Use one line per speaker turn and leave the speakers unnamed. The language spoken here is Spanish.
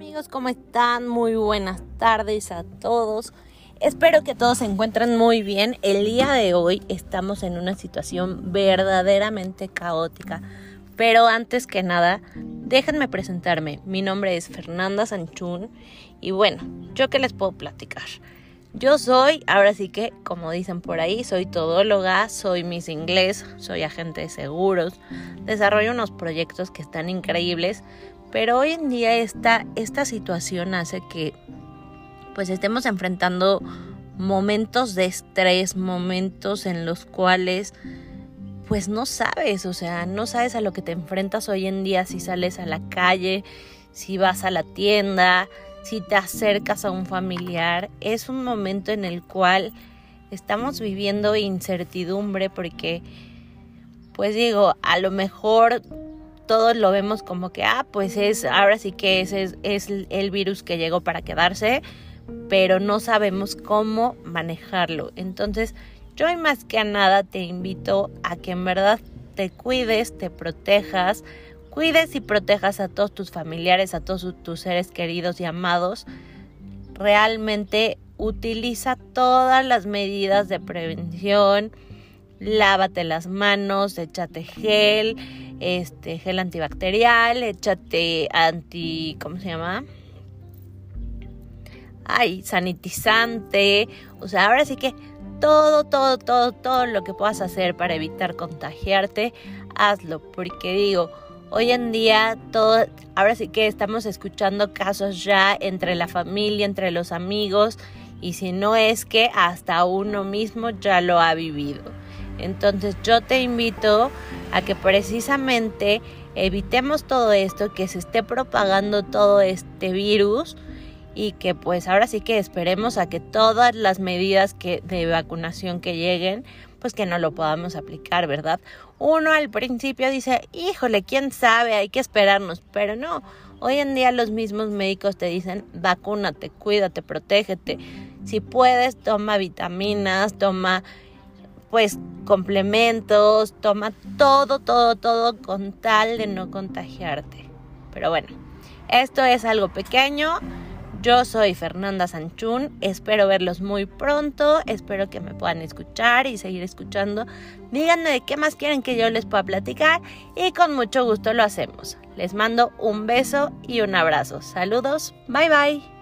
amigos, ¿cómo están? Muy buenas tardes a todos. Espero que todos se encuentren muy bien. El día de hoy estamos en una situación verdaderamente caótica. Pero antes que nada, déjenme presentarme. Mi nombre es Fernanda Sanchún y bueno, ¿yo qué les puedo platicar? Yo soy, ahora sí que, como dicen por ahí, soy todóloga, soy Miss Inglés, soy agente de seguros, desarrollo unos proyectos que están increíbles, pero hoy en día esta, esta situación hace que pues estemos enfrentando momentos de estrés, momentos en los cuales pues no sabes, o sea, no sabes a lo que te enfrentas hoy en día si sales a la calle, si vas a la tienda, si te acercas a un familiar. Es un momento en el cual estamos viviendo incertidumbre porque, pues digo, a lo mejor todos lo vemos como que, ah, pues es, ahora sí que es, es, es el virus que llegó para quedarse, pero no sabemos cómo manejarlo. Entonces, yo más que a nada te invito a que en verdad te cuides, te protejas, cuides y protejas a todos tus familiares, a todos tus seres queridos y amados. Realmente utiliza todas las medidas de prevención, lávate las manos, échate gel, este gel antibacterial, échate anti, ¿cómo se llama? Ay, sanitizante, o sea, ahora sí que todo, todo, todo, todo lo que puedas hacer para evitar contagiarte, hazlo, porque digo, hoy en día todo, ahora sí que estamos escuchando casos ya entre la familia, entre los amigos, y si no es que hasta uno mismo ya lo ha vivido. Entonces yo te invito a que precisamente evitemos todo esto, que se esté propagando todo este virus y que pues ahora sí que esperemos a que todas las medidas que de vacunación que lleguen pues que no lo podamos aplicar, ¿verdad? Uno al principio dice, híjole, quién sabe, hay que esperarnos, pero no, hoy en día los mismos médicos te dicen, vacúnate, cuídate, protégete, si puedes, toma vitaminas, toma pues complementos, toma todo, todo, todo con tal de no contagiarte. Pero bueno, esto es algo pequeño. Yo soy Fernanda Sanchún, espero verlos muy pronto, espero que me puedan escuchar y seguir escuchando. Díganme de qué más quieren que yo les pueda platicar y con mucho gusto lo hacemos. Les mando un beso y un abrazo. Saludos, bye bye.